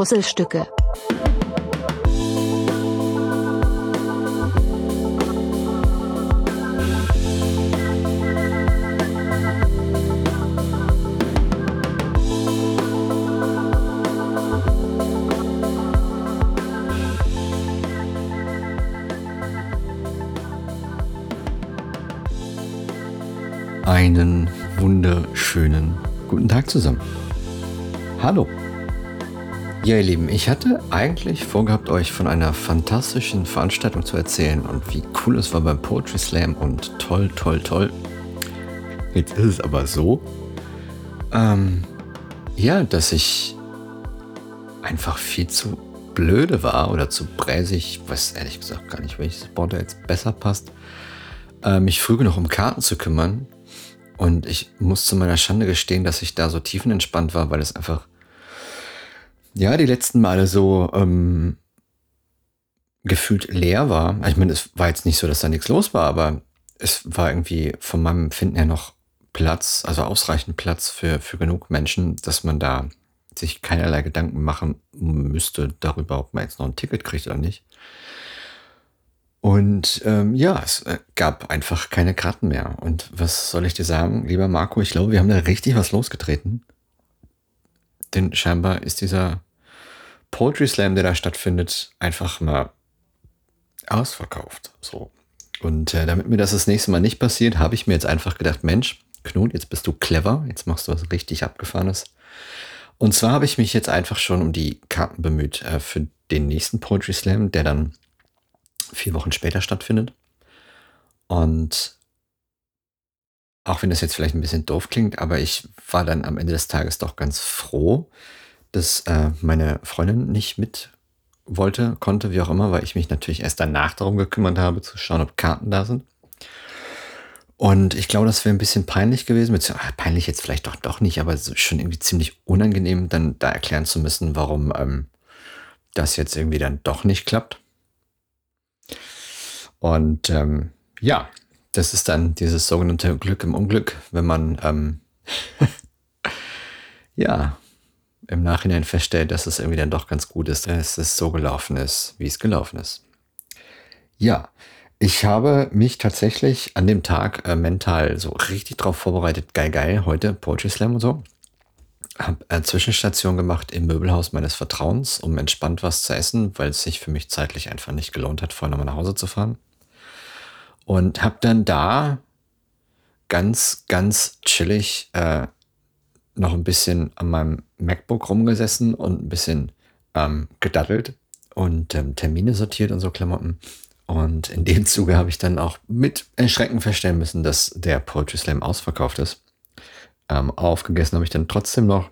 Puzzlestücke. Einen wunderschönen guten Tag zusammen. Hallo. Ja, ihr Lieben, ich hatte eigentlich vorgehabt, euch von einer fantastischen Veranstaltung zu erzählen und wie cool es war beim Poetry Slam und toll, toll, toll. Jetzt ist es aber so, ähm, ja, dass ich einfach viel zu blöde war oder zu bräsig, weiß ehrlich gesagt gar nicht, welches Wort da jetzt besser passt, äh, mich früh genug um Karten zu kümmern. Und ich muss zu meiner Schande gestehen, dass ich da so tiefenentspannt war, weil es einfach, ja, die letzten Male so ähm, gefühlt leer war. Ich meine, es war jetzt nicht so, dass da nichts los war, aber es war irgendwie von meinem Empfinden her noch Platz, also ausreichend Platz für, für genug Menschen, dass man da sich keinerlei Gedanken machen müsste darüber, ob man jetzt noch ein Ticket kriegt oder nicht. Und ähm, ja, es äh, gab einfach keine Karten mehr. Und was soll ich dir sagen, lieber Marco? Ich glaube, wir haben da richtig was losgetreten. Denn scheinbar ist dieser Poetry Slam, der da stattfindet, einfach mal ausverkauft. So. Und äh, damit mir das das nächste Mal nicht passiert, habe ich mir jetzt einfach gedacht, Mensch, Knut, jetzt bist du clever, jetzt machst du was richtig Abgefahrenes. Und zwar habe ich mich jetzt einfach schon um die Karten bemüht äh, für den nächsten Poetry Slam, der dann vier Wochen später stattfindet. Und auch wenn das jetzt vielleicht ein bisschen doof klingt, aber ich war dann am Ende des Tages doch ganz froh, dass äh, meine Freundin nicht mit wollte, konnte, wie auch immer, weil ich mich natürlich erst danach darum gekümmert habe, zu schauen, ob Karten da sind. Und ich glaube, das wäre ein bisschen peinlich gewesen. Ah, peinlich jetzt vielleicht doch, doch nicht, aber schon irgendwie ziemlich unangenehm, dann da erklären zu müssen, warum ähm, das jetzt irgendwie dann doch nicht klappt. Und ähm, ja, das ist dann dieses sogenannte Glück im Unglück, wenn man ähm, ja im Nachhinein feststellt, dass es irgendwie dann doch ganz gut ist, dass es so gelaufen ist, wie es gelaufen ist. Ja, ich habe mich tatsächlich an dem Tag äh, mental so richtig drauf vorbereitet. Geil, geil, heute Poetry Slam und so. Habe eine Zwischenstation gemacht im Möbelhaus meines Vertrauens, um entspannt was zu essen, weil es sich für mich zeitlich einfach nicht gelohnt hat, vorher nochmal nach Hause zu fahren. Und habe dann da ganz, ganz chillig äh, noch ein bisschen an meinem MacBook rumgesessen und ein bisschen ähm, gedattelt und ähm, Termine sortiert und so Klamotten. Und in dem Zuge habe ich dann auch mit Erschrecken feststellen müssen, dass der Poetry Slam ausverkauft ist. Ähm, aufgegessen habe ich dann trotzdem noch.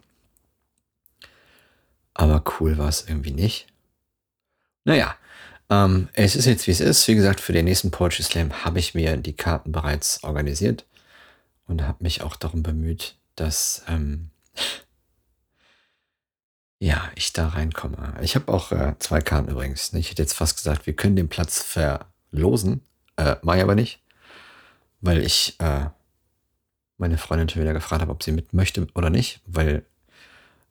Aber cool war es irgendwie nicht. Naja, ähm, es ist jetzt, wie es ist. Wie gesagt, für den nächsten Poetry Slam habe ich mir die Karten bereits organisiert und habe mich auch darum bemüht, dass ähm, ja, ich da reinkomme. Ich habe auch äh, zwei Karten übrigens. Ich hätte jetzt fast gesagt, wir können den Platz verlosen. Äh, Mache ich aber nicht, weil ich äh, meine Freundin schon wieder gefragt habe, ob sie mit möchte oder nicht, weil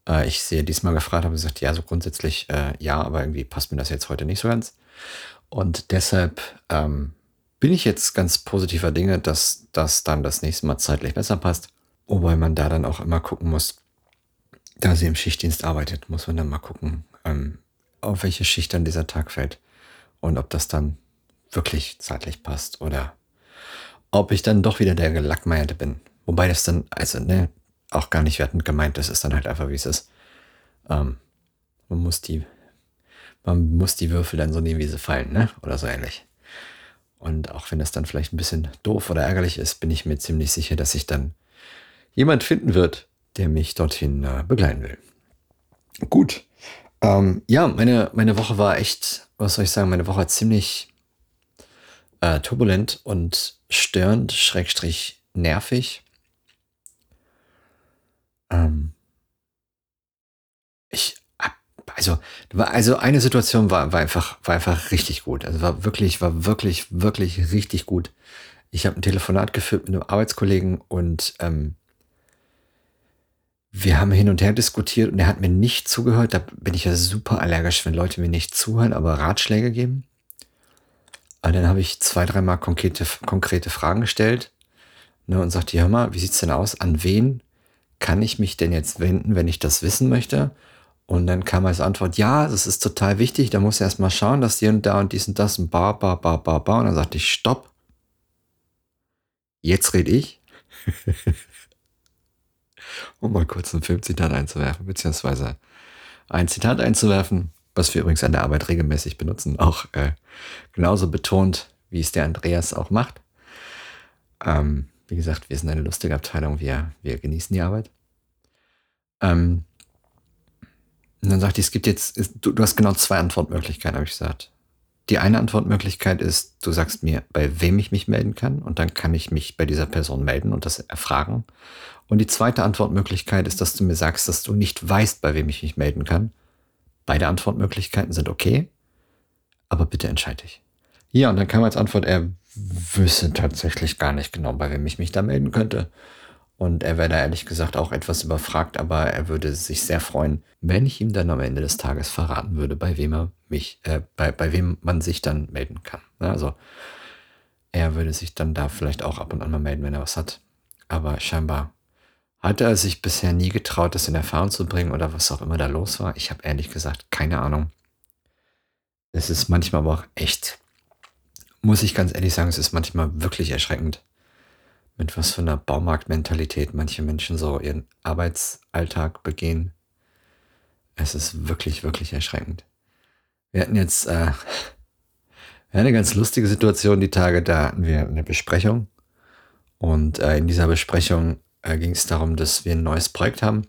äh, ich sie diesmal gefragt habe und gesagt, ja, so grundsätzlich äh, ja, aber irgendwie passt mir das jetzt heute nicht so ganz. Und deshalb ähm, bin ich jetzt ganz positiver Dinge, dass das dann das nächste Mal zeitlich besser passt. Wobei man da dann auch immer gucken muss, da sie im Schichtdienst arbeitet, muss man dann mal gucken, ähm, auf welche Schicht dann dieser Tag fällt und ob das dann wirklich zeitlich passt oder ob ich dann doch wieder der Gelackmeierte bin. Wobei das dann, also, ne, auch gar nicht wertend gemeint, das ist dann halt einfach, wie es ist. Ähm, man muss die man muss die Würfel dann so nehmen, wie sie fallen, ne? Oder so ähnlich. Und auch wenn das dann vielleicht ein bisschen doof oder ärgerlich ist, bin ich mir ziemlich sicher, dass sich dann jemand finden wird, der mich dorthin äh, begleiten will. Gut. Ähm, ja, meine, meine Woche war echt, was soll ich sagen, meine Woche ziemlich äh, turbulent und störend, schrägstrich nervig. Ähm, ich also, also eine Situation war, war einfach, war einfach richtig gut. Also war wirklich, war wirklich, wirklich richtig gut. Ich habe ein Telefonat geführt mit einem Arbeitskollegen und ähm, wir haben hin und her diskutiert und er hat mir nicht zugehört. Da bin ich ja super allergisch, wenn Leute mir nicht zuhören, aber Ratschläge geben. Und dann habe ich zwei, dreimal konkrete, konkrete Fragen gestellt ne, und sagte, hör mal, wie sieht's denn aus? An wen kann ich mich denn jetzt wenden, wenn ich das wissen möchte? Und dann kam als Antwort, ja, das ist total wichtig, da muss erst mal schauen, dass die und da und dies und das und ba, ba, ba, ba, ba. Und dann sagte ich, stopp. Jetzt rede ich. um mal kurz ein Filmzitat einzuwerfen, beziehungsweise ein Zitat einzuwerfen, was wir übrigens an der Arbeit regelmäßig benutzen, auch äh, genauso betont, wie es der Andreas auch macht. Ähm, wie gesagt, wir sind eine lustige Abteilung, wir, wir genießen die Arbeit. Ähm, und dann sagte ich, es gibt jetzt, du, du hast genau zwei Antwortmöglichkeiten, habe ich gesagt. Die eine Antwortmöglichkeit ist, du sagst mir, bei wem ich mich melden kann und dann kann ich mich bei dieser Person melden und das erfragen. Und die zweite Antwortmöglichkeit ist, dass du mir sagst, dass du nicht weißt, bei wem ich mich melden kann. Beide Antwortmöglichkeiten sind okay, aber bitte entscheide dich. Ja, und dann kam als Antwort, er wüsste tatsächlich gar nicht genau, bei wem ich mich da melden könnte. Und er wäre da ehrlich gesagt auch etwas überfragt, aber er würde sich sehr freuen, wenn ich ihm dann am Ende des Tages verraten würde, bei wem er mich, äh, bei, bei wem man sich dann melden kann. Also er würde sich dann da vielleicht auch ab und an mal melden, wenn er was hat. Aber scheinbar hatte er sich bisher nie getraut, das in Erfahrung zu bringen oder was auch immer da los war. Ich habe ehrlich gesagt keine Ahnung. Es ist manchmal aber auch echt, muss ich ganz ehrlich sagen, es ist manchmal wirklich erschreckend, mit was für einer Baumarktmentalität manche Menschen so ihren Arbeitsalltag begehen. Es ist wirklich, wirklich erschreckend. Wir hatten jetzt äh, eine ganz lustige Situation die Tage, da hatten wir eine Besprechung. Und äh, in dieser Besprechung äh, ging es darum, dass wir ein neues Projekt haben.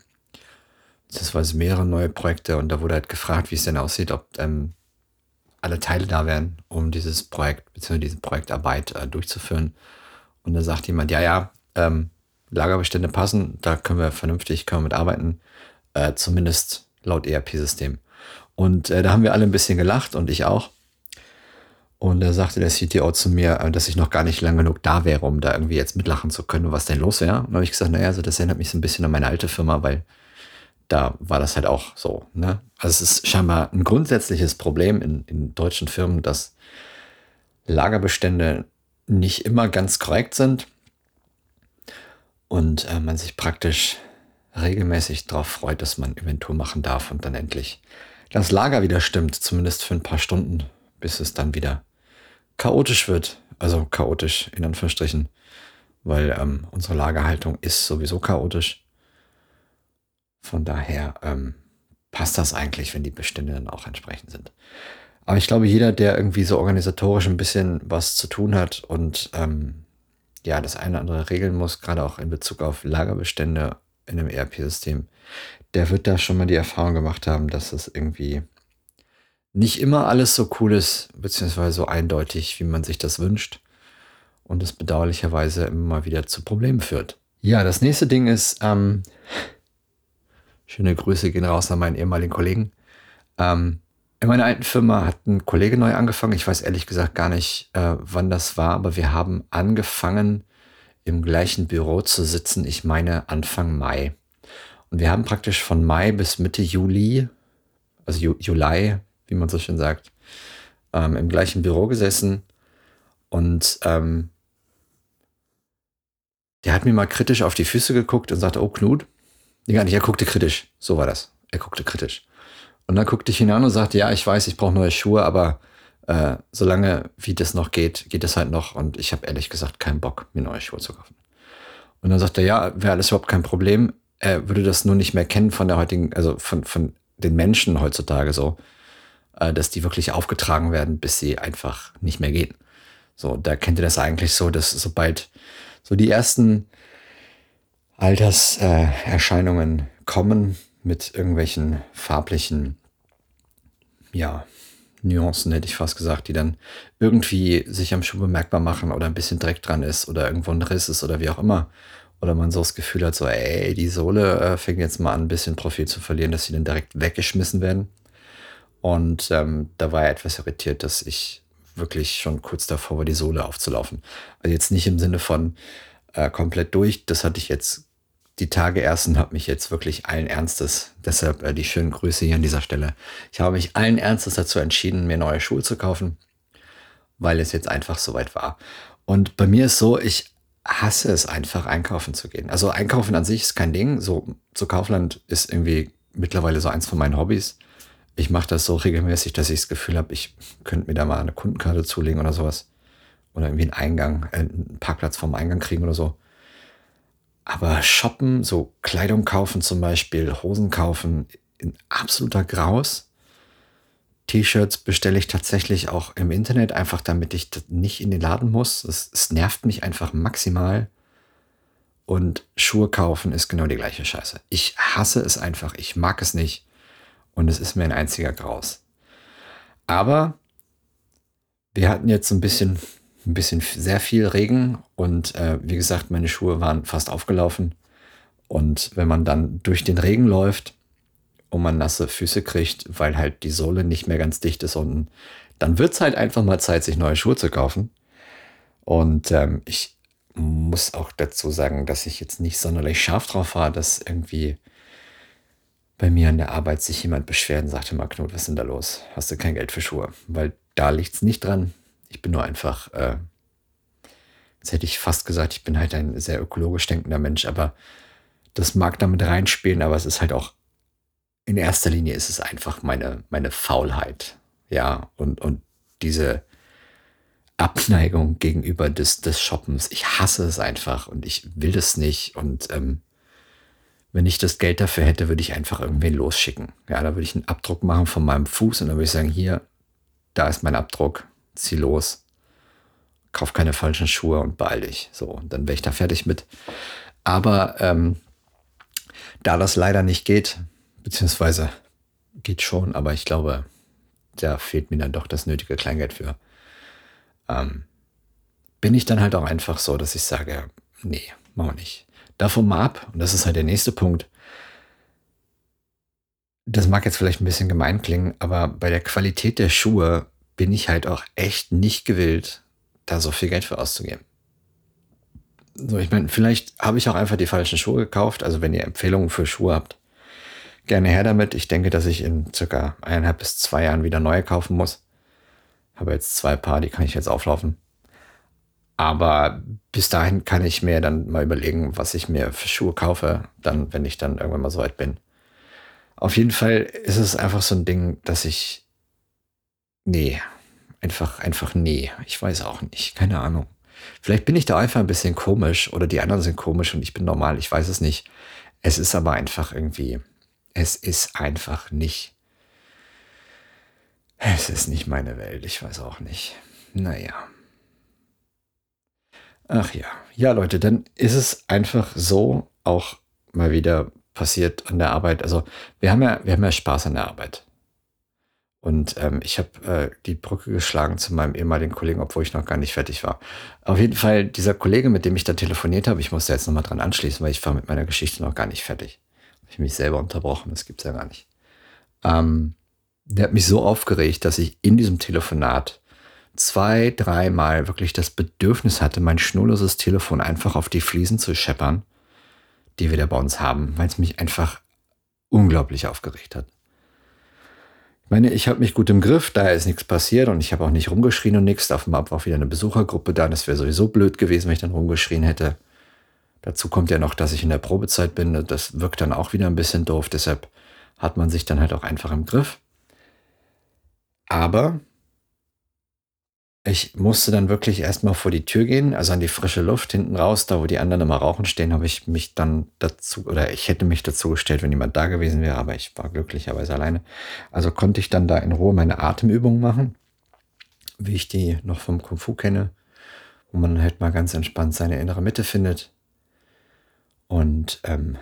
Das war mehrere neue Projekte und da wurde halt gefragt, wie es denn aussieht, ob ähm, alle Teile da wären, um dieses Projekt bzw. diese Projektarbeit äh, durchzuführen. Und da sagt jemand, ja, ja, ähm, Lagerbestände passen, da können wir vernünftig können wir mit arbeiten, äh, zumindest laut ERP-System. Und äh, da haben wir alle ein bisschen gelacht und ich auch. Und da sagte der CTO zu mir, äh, dass ich noch gar nicht lang genug da wäre, um da irgendwie jetzt mitlachen zu können, was denn los wäre. Und da habe ich gesagt, naja, also das erinnert mich so ein bisschen an meine alte Firma, weil da war das halt auch so. Ne? Also es ist scheinbar ein grundsätzliches Problem in, in deutschen Firmen, dass Lagerbestände nicht immer ganz korrekt sind und äh, man sich praktisch regelmäßig darauf freut, dass man Inventur machen darf und dann endlich das Lager wieder stimmt, zumindest für ein paar Stunden, bis es dann wieder chaotisch wird. Also chaotisch in Anführungsstrichen, weil ähm, unsere Lagerhaltung ist sowieso chaotisch. Von daher ähm, passt das eigentlich, wenn die Bestände dann auch entsprechend sind. Aber ich glaube, jeder, der irgendwie so organisatorisch ein bisschen was zu tun hat und ähm, ja, das eine oder andere regeln muss, gerade auch in Bezug auf Lagerbestände in einem ERP-System, der wird da schon mal die Erfahrung gemacht haben, dass es irgendwie nicht immer alles so cool ist, beziehungsweise so eindeutig, wie man sich das wünscht. Und es bedauerlicherweise immer wieder zu Problemen führt. Ja, das nächste Ding ist, ähm, schöne Grüße gehen raus an meinen ehemaligen Kollegen. Ähm, in meiner alten Firma hat ein Kollege neu angefangen. Ich weiß ehrlich gesagt gar nicht, äh, wann das war, aber wir haben angefangen, im gleichen Büro zu sitzen. Ich meine Anfang Mai. Und wir haben praktisch von Mai bis Mitte Juli, also Ju Juli, wie man so schön sagt, ähm, im gleichen Büro gesessen. Und ähm, der hat mir mal kritisch auf die Füße geguckt und sagte, oh Knut. Nee, gar nicht, er guckte kritisch. So war das. Er guckte kritisch. Und dann guckte ich ihn an und sagte, ja, ich weiß, ich brauche neue Schuhe, aber äh, solange wie das noch geht, geht es halt noch. Und ich habe ehrlich gesagt keinen Bock, mir neue Schuhe zu kaufen. Und dann sagte er, ja, wäre alles überhaupt kein Problem. Er würde das nur nicht mehr kennen von der heutigen, also von, von den Menschen heutzutage so, äh, dass die wirklich aufgetragen werden, bis sie einfach nicht mehr gehen. So, da kennt ihr das eigentlich so, dass sobald so die ersten Alterserscheinungen äh, kommen, mit irgendwelchen farblichen, ja, Nuancen, hätte ich fast gesagt, die dann irgendwie sich am Schuh bemerkbar machen oder ein bisschen Dreck dran ist oder irgendwo ein Riss ist oder wie auch immer. Oder man so das Gefühl hat, so, ey, die Sohle äh, fängt jetzt mal an, ein bisschen Profil zu verlieren, dass sie dann direkt weggeschmissen werden. Und ähm, da war er etwas irritiert, dass ich wirklich schon kurz davor war, die Sohle aufzulaufen. Also jetzt nicht im Sinne von äh, komplett durch, das hatte ich jetzt die Tage erst und habe mich jetzt wirklich allen Ernstes, deshalb äh, die schönen Grüße hier an dieser Stelle. Ich habe mich allen Ernstes dazu entschieden, mir neue Schuhe zu kaufen, weil es jetzt einfach soweit war. Und bei mir ist so, ich hasse es einfach, einkaufen zu gehen. Also einkaufen an sich ist kein Ding. So zu Kaufland ist irgendwie mittlerweile so eins von meinen Hobbys. Ich mache das so regelmäßig, dass ich das Gefühl habe, ich könnte mir da mal eine Kundenkarte zulegen oder sowas. Oder irgendwie einen Eingang, äh, einen Parkplatz vom Eingang kriegen oder so. Aber shoppen, so Kleidung kaufen zum Beispiel, Hosen kaufen, in absoluter Graus. T-Shirts bestelle ich tatsächlich auch im Internet, einfach damit ich nicht in den Laden muss. Es, es nervt mich einfach maximal. Und Schuhe kaufen ist genau die gleiche Scheiße. Ich hasse es einfach. Ich mag es nicht. Und es ist mir ein einziger Graus. Aber wir hatten jetzt ein bisschen ein bisschen sehr viel Regen und äh, wie gesagt, meine Schuhe waren fast aufgelaufen. Und wenn man dann durch den Regen läuft und man nasse Füße kriegt, weil halt die Sohle nicht mehr ganz dicht ist unten, dann wird es halt einfach mal Zeit, sich neue Schuhe zu kaufen. Und ähm, ich muss auch dazu sagen, dass ich jetzt nicht sonderlich scharf drauf war, dass irgendwie bei mir an der Arbeit sich jemand beschwert und sagte, mal Knut, was ist denn da los? Hast du kein Geld für Schuhe? Weil da liegt es nicht dran. Ich bin nur einfach, äh, jetzt hätte ich fast gesagt, ich bin halt ein sehr ökologisch denkender Mensch, aber das mag damit reinspielen, aber es ist halt auch, in erster Linie ist es einfach meine, meine Faulheit. Ja, und, und diese Abneigung gegenüber des, des Shoppens. Ich hasse es einfach und ich will das nicht. Und ähm, wenn ich das Geld dafür hätte, würde ich einfach irgendwen losschicken. Ja, da würde ich einen Abdruck machen von meinem Fuß und dann würde ich sagen, hier, da ist mein Abdruck zieh los, kauf keine falschen Schuhe und beeil dich. So, dann wäre ich da fertig mit. Aber ähm, da das leider nicht geht, beziehungsweise geht schon, aber ich glaube, da fehlt mir dann doch das nötige Kleingeld für. Ähm, bin ich dann halt auch einfach so, dass ich sage, nee, machen wir nicht. Davon mal ab, und das ist halt der nächste Punkt. Das mag jetzt vielleicht ein bisschen gemein klingen, aber bei der Qualität der Schuhe bin ich halt auch echt nicht gewillt, da so viel Geld für auszugeben. So, ich meine, vielleicht habe ich auch einfach die falschen Schuhe gekauft. Also wenn ihr Empfehlungen für Schuhe habt, gerne her damit. Ich denke, dass ich in circa eineinhalb bis zwei Jahren wieder neue kaufen muss. Habe jetzt zwei Paar, die kann ich jetzt auflaufen. Aber bis dahin kann ich mir dann mal überlegen, was ich mir für Schuhe kaufe, dann, wenn ich dann irgendwann mal so weit bin. Auf jeden Fall ist es einfach so ein Ding, dass ich Nee, einfach, einfach nee. Ich weiß auch nicht. Keine Ahnung. Vielleicht bin ich da einfach ein bisschen komisch oder die anderen sind komisch und ich bin normal. Ich weiß es nicht. Es ist aber einfach irgendwie, es ist einfach nicht. Es ist nicht meine Welt. Ich weiß auch nicht. Naja. Ach ja. Ja, Leute, dann ist es einfach so auch mal wieder passiert an der Arbeit. Also wir haben ja, wir haben ja Spaß an der Arbeit. Und ähm, ich habe äh, die Brücke geschlagen zu meinem ehemaligen Kollegen, obwohl ich noch gar nicht fertig war. Auf jeden Fall, dieser Kollege, mit dem ich da telefoniert habe, ich musste jetzt nochmal dran anschließen, weil ich war mit meiner Geschichte noch gar nicht fertig. Habe ich mich selber unterbrochen, das gibt's ja gar nicht. Ähm, der hat mich so aufgeregt, dass ich in diesem Telefonat zwei, dreimal wirklich das Bedürfnis hatte, mein schnurloses Telefon einfach auf die Fliesen zu scheppern, die wir da bei uns haben, weil es mich einfach unglaublich aufgeregt hat. Ich meine, ich habe mich gut im Griff, da ist nichts passiert und ich habe auch nicht rumgeschrien und nichts. Auf dem war auch wieder eine Besuchergruppe da. Das wäre sowieso blöd gewesen, wenn ich dann rumgeschrien hätte. Dazu kommt ja noch, dass ich in der Probezeit bin. Das wirkt dann auch wieder ein bisschen doof. Deshalb hat man sich dann halt auch einfach im Griff. Aber ich musste dann wirklich erstmal vor die Tür gehen, also an die frische Luft hinten raus, da wo die anderen immer rauchen stehen, habe ich mich dann dazu, oder ich hätte mich dazu gestellt, wenn jemand da gewesen wäre, aber ich war glücklicherweise alleine. Also konnte ich dann da in Ruhe meine Atemübungen machen, wie ich die noch vom Kung Fu kenne, wo man halt mal ganz entspannt seine innere Mitte findet. Und ähm,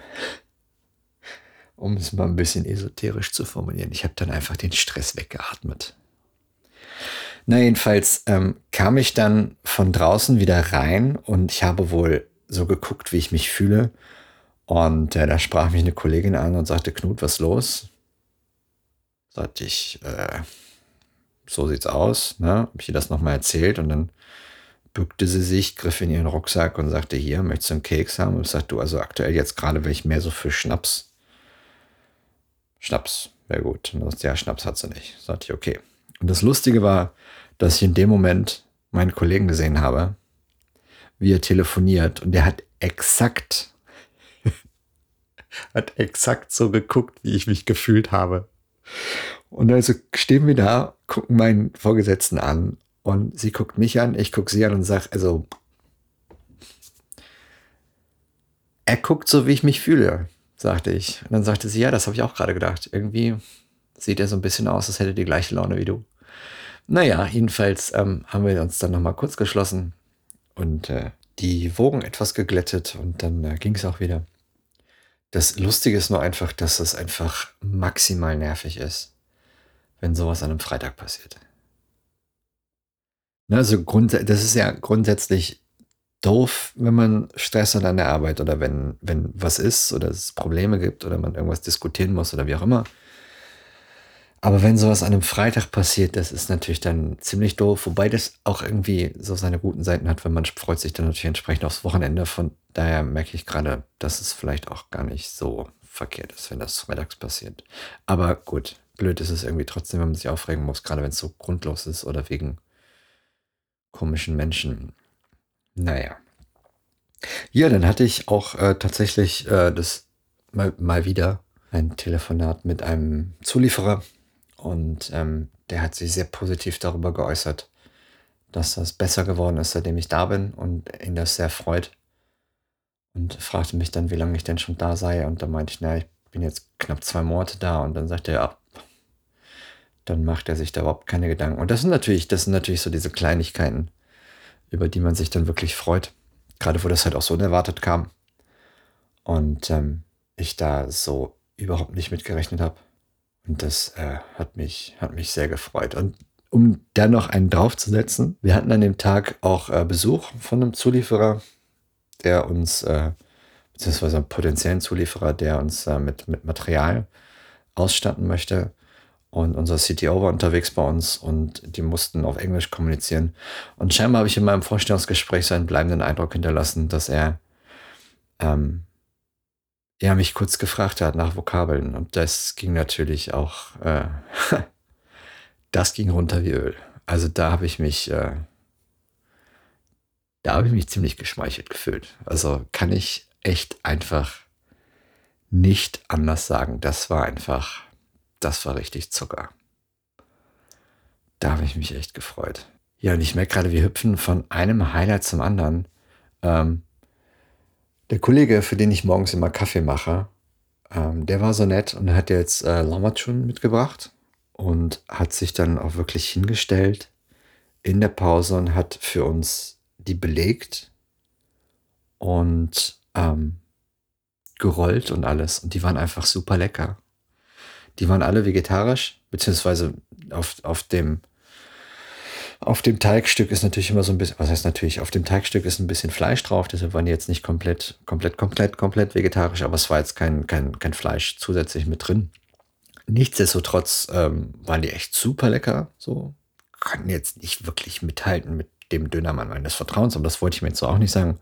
um es mal ein bisschen esoterisch zu formulieren, ich habe dann einfach den Stress weggeatmet. Na, jedenfalls ähm, kam ich dann von draußen wieder rein und ich habe wohl so geguckt, wie ich mich fühle. Und äh, da sprach mich eine Kollegin an und sagte, Knut, was los? Sagte ich, äh, so sieht's aus. Ne? Hab ich ihr das nochmal erzählt und dann bückte sie sich, griff in ihren Rucksack und sagte, hier, möchtest du einen Keks haben? Und ich sagte, du, also aktuell jetzt gerade wäre ich mehr so für Schnaps. Schnaps wäre gut. Und ja, Schnaps hat sie nicht. Sagte ich, okay. Und das Lustige war, dass ich in dem Moment meinen Kollegen gesehen habe, wie er telefoniert und der hat exakt, hat exakt so geguckt, wie ich mich gefühlt habe. Und also stehen wir da, gucken meinen Vorgesetzten an und sie guckt mich an, ich gucke sie an und sage, also, er guckt so, wie ich mich fühle, sagte ich. Und dann sagte sie, ja, das habe ich auch gerade gedacht. Irgendwie sieht er so ein bisschen aus, als hätte die gleiche Laune wie du. Naja, jedenfalls ähm, haben wir uns dann nochmal kurz geschlossen und äh, die Wogen etwas geglättet und dann äh, ging es auch wieder. Das Lustige ist nur einfach, dass es einfach maximal nervig ist, wenn sowas an einem Freitag passiert. Also das ist ja grundsätzlich doof, wenn man Stress hat an der Arbeit oder wenn, wenn was ist oder es Probleme gibt oder man irgendwas diskutieren muss oder wie auch immer. Aber wenn sowas an einem Freitag passiert, das ist natürlich dann ziemlich doof, wobei das auch irgendwie so seine guten Seiten hat, weil man freut sich dann natürlich entsprechend aufs Wochenende. Von daher merke ich gerade, dass es vielleicht auch gar nicht so verkehrt ist, wenn das freitags passiert. Aber gut, blöd ist es irgendwie trotzdem, wenn man sich aufregen muss, gerade wenn es so grundlos ist oder wegen komischen Menschen. Naja. Ja, dann hatte ich auch äh, tatsächlich äh, das mal, mal wieder ein Telefonat mit einem Zulieferer, und ähm, der hat sich sehr positiv darüber geäußert, dass das besser geworden ist, seitdem ich da bin und ihn das sehr freut. Und fragte mich dann, wie lange ich denn schon da sei. Und dann meinte ich, na, ich bin jetzt knapp zwei Monate da. Und dann sagte er, ja, dann macht er sich da überhaupt keine Gedanken. Und das sind natürlich, das sind natürlich so diese Kleinigkeiten, über die man sich dann wirklich freut. Gerade wo das halt auch so unerwartet kam. Und ähm, ich da so überhaupt nicht mitgerechnet habe. Und das äh, hat, mich, hat mich sehr gefreut. Und um da noch einen draufzusetzen, wir hatten an dem Tag auch äh, Besuch von einem Zulieferer, der uns, äh, beziehungsweise einem potenziellen Zulieferer, der uns äh, mit, mit Material ausstatten möchte. Und unser CTO war unterwegs bei uns und die mussten auf Englisch kommunizieren. Und scheinbar habe ich in meinem Vorstellungsgespräch so einen bleibenden Eindruck hinterlassen, dass er ähm, er mich kurz gefragt hat nach Vokabeln und das ging natürlich auch, äh, das ging runter wie Öl. Also da habe ich mich, äh, da habe ich mich ziemlich geschmeichelt gefühlt. Also kann ich echt einfach nicht anders sagen. Das war einfach, das war richtig Zucker. Da habe ich mich echt gefreut. Ja, und ich merke gerade, wir hüpfen von einem Highlight zum anderen. Ähm, der Kollege, für den ich morgens immer Kaffee mache, ähm, der war so nett und hat jetzt äh, Lamachun mitgebracht und hat sich dann auch wirklich hingestellt in der Pause und hat für uns die belegt und ähm, gerollt und alles. Und die waren einfach super lecker. Die waren alle vegetarisch, beziehungsweise auf, auf dem auf dem Teigstück ist natürlich immer so ein bisschen, was heißt natürlich, auf dem Teigstück ist ein bisschen Fleisch drauf, deshalb waren die jetzt nicht komplett, komplett, komplett, komplett vegetarisch, aber es war jetzt kein, kein, kein Fleisch zusätzlich mit drin. Nichtsdestotrotz ähm, waren die echt super lecker, so. Konnten jetzt nicht wirklich mithalten mit dem Dönermann meines Vertrauens, aber das wollte ich mir jetzt so auch nicht sagen.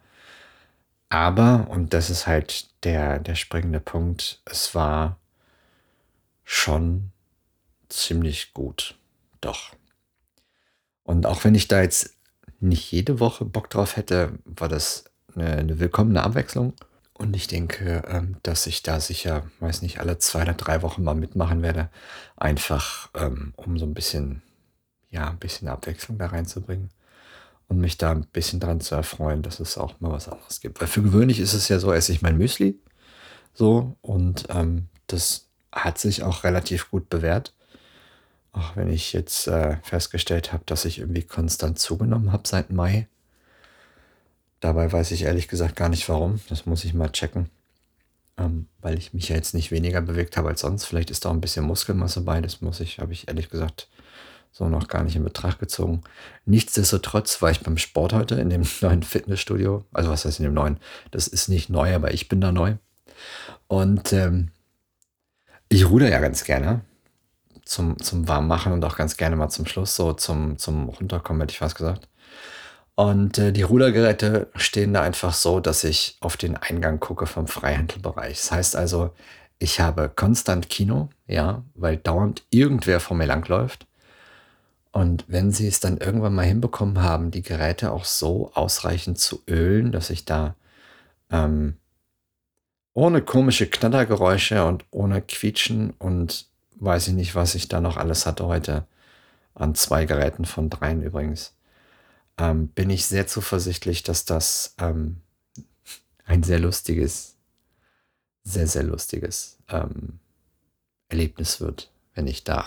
Aber, und das ist halt der, der springende Punkt, es war schon ziemlich gut. Doch. Und auch wenn ich da jetzt nicht jede Woche Bock drauf hätte, war das eine, eine willkommene Abwechslung. Und ich denke, ähm, dass ich da sicher, weiß nicht, alle zwei oder drei Wochen mal mitmachen werde. Einfach, ähm, um so ein bisschen, ja, ein bisschen Abwechslung da reinzubringen. Und mich da ein bisschen dran zu erfreuen, dass es auch mal was anderes gibt. Weil für gewöhnlich ist es ja so, esse ich mein Müsli. So, und ähm, das hat sich auch relativ gut bewährt. Auch wenn ich jetzt äh, festgestellt habe, dass ich irgendwie konstant zugenommen habe seit Mai. Dabei weiß ich ehrlich gesagt gar nicht warum. Das muss ich mal checken. Ähm, weil ich mich ja jetzt nicht weniger bewegt habe als sonst. Vielleicht ist da auch ein bisschen Muskelmasse bei. Das muss ich, habe ich ehrlich gesagt so noch gar nicht in Betracht gezogen. Nichtsdestotrotz war ich beim Sport heute in dem neuen Fitnessstudio. Also was heißt in dem neuen? Das ist nicht neu, aber ich bin da neu. Und ähm, ich ruder ja ganz gerne zum, zum Warmmachen und auch ganz gerne mal zum Schluss, so zum, zum Runterkommen, hätte ich fast gesagt. Und äh, die Rudergeräte stehen da einfach so, dass ich auf den Eingang gucke vom Freihandelbereich. Das heißt also, ich habe konstant Kino, ja, weil dauernd irgendwer vor mir langläuft. Und wenn sie es dann irgendwann mal hinbekommen haben, die Geräte auch so ausreichend zu ölen, dass ich da ähm, ohne komische Knattergeräusche und ohne Quietschen und weiß ich nicht, was ich da noch alles hatte heute, an zwei Geräten von dreien übrigens, ähm, bin ich sehr zuversichtlich, dass das ähm, ein sehr lustiges, sehr, sehr lustiges ähm, Erlebnis wird, wenn ich da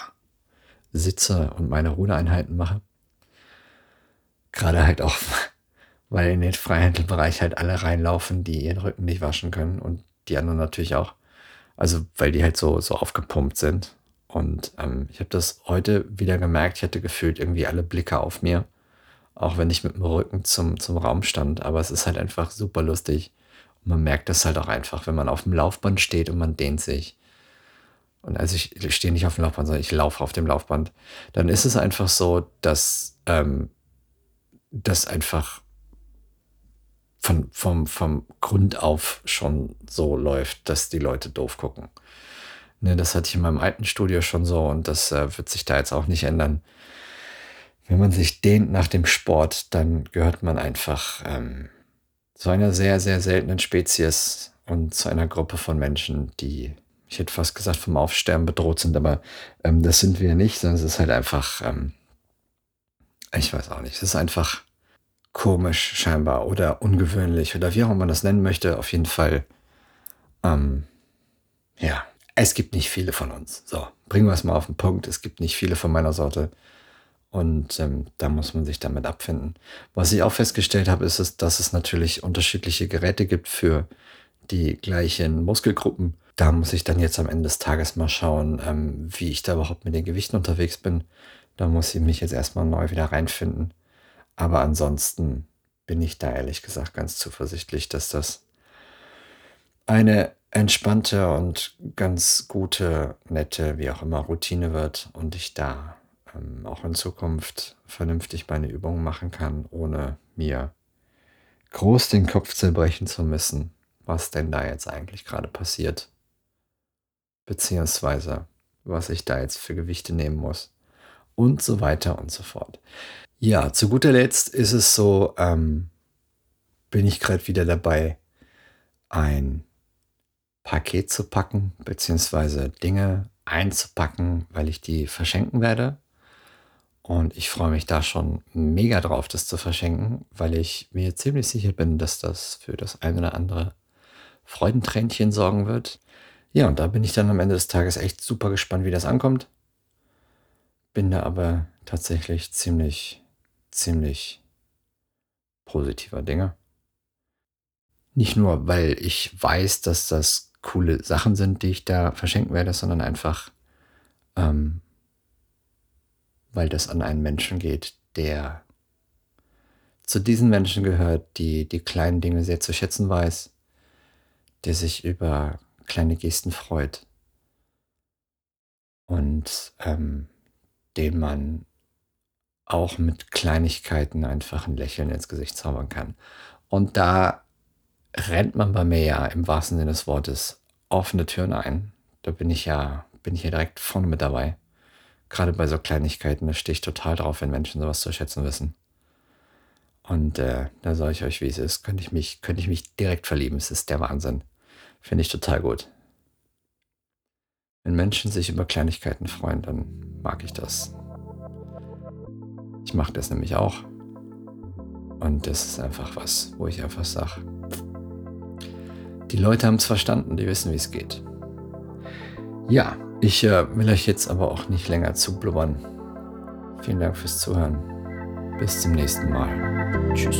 sitze und meine Rudereinheiten mache. Gerade halt auch, weil in den Freihandelbereich halt alle reinlaufen, die ihren Rücken nicht waschen können und die anderen natürlich auch. Also, weil die halt so, so aufgepumpt sind. Und ähm, ich habe das heute wieder gemerkt. Ich hatte gefühlt irgendwie alle Blicke auf mir. Auch wenn ich mit dem Rücken zum, zum Raum stand. Aber es ist halt einfach super lustig. Und man merkt das halt auch einfach, wenn man auf dem Laufband steht und man dehnt sich. Und also ich, ich stehe nicht auf dem Laufband, sondern ich laufe auf dem Laufband. Dann ist es einfach so, dass ähm, das einfach von, vom, vom Grund auf schon so läuft, dass die Leute doof gucken. Ne, das hatte ich in meinem alten Studio schon so und das äh, wird sich da jetzt auch nicht ändern. Wenn man sich dehnt nach dem Sport, dann gehört man einfach ähm, zu einer sehr, sehr seltenen Spezies und zu einer Gruppe von Menschen, die, ich hätte fast gesagt, vom Aufsterben bedroht sind, aber ähm, das sind wir nicht, sondern es ist halt einfach, ähm, ich weiß auch nicht, es ist einfach komisch scheinbar oder ungewöhnlich oder wie auch immer man das nennen möchte. Auf jeden Fall, ähm, ja, es gibt nicht viele von uns. So, bringen wir es mal auf den Punkt. Es gibt nicht viele von meiner Sorte. Und ähm, da muss man sich damit abfinden. Was ich auch festgestellt habe, ist, dass es natürlich unterschiedliche Geräte gibt für die gleichen Muskelgruppen. Da muss ich dann jetzt am Ende des Tages mal schauen, ähm, wie ich da überhaupt mit den Gewichten unterwegs bin. Da muss ich mich jetzt erstmal neu wieder reinfinden. Aber ansonsten bin ich da ehrlich gesagt ganz zuversichtlich, dass das eine entspannte und ganz gute, nette, wie auch immer, Routine wird und ich da ähm, auch in Zukunft vernünftig meine Übungen machen kann, ohne mir groß den Kopf zerbrechen zu müssen, was denn da jetzt eigentlich gerade passiert, beziehungsweise was ich da jetzt für Gewichte nehmen muss und so weiter und so fort. Ja, zu guter Letzt ist es so, ähm, bin ich gerade wieder dabei, ein Paket zu packen, beziehungsweise Dinge einzupacken, weil ich die verschenken werde. Und ich freue mich da schon mega drauf, das zu verschenken, weil ich mir ziemlich sicher bin, dass das für das ein oder andere Freudentränchen sorgen wird. Ja, und da bin ich dann am Ende des Tages echt super gespannt, wie das ankommt. Bin da aber tatsächlich ziemlich ziemlich positiver Dinge. Nicht nur, weil ich weiß, dass das coole Sachen sind, die ich da verschenken werde, sondern einfach, ähm, weil das an einen Menschen geht, der zu diesen Menschen gehört, die die kleinen Dinge sehr zu schätzen weiß, der sich über kleine Gesten freut und ähm, den man auch mit Kleinigkeiten einfach ein Lächeln ins Gesicht zaubern kann. Und da rennt man bei mir ja im wahrsten Sinne des Wortes offene Türen ein. Da bin ich ja, bin ich ja direkt vorne mit dabei. Gerade bei so Kleinigkeiten, da stehe ich total drauf, wenn Menschen sowas zu schätzen wissen. Und äh, da sage ich euch, wie es ist, könnte ich mich, könnte ich mich direkt verlieben. Es ist der Wahnsinn. Finde ich total gut. Wenn Menschen sich über Kleinigkeiten freuen, dann mag ich das. Ich mache das nämlich auch. Und das ist einfach was, wo ich einfach sage, die Leute haben es verstanden, die wissen, wie es geht. Ja, ich äh, will euch jetzt aber auch nicht länger zublubbern. Vielen Dank fürs Zuhören. Bis zum nächsten Mal. Tschüss.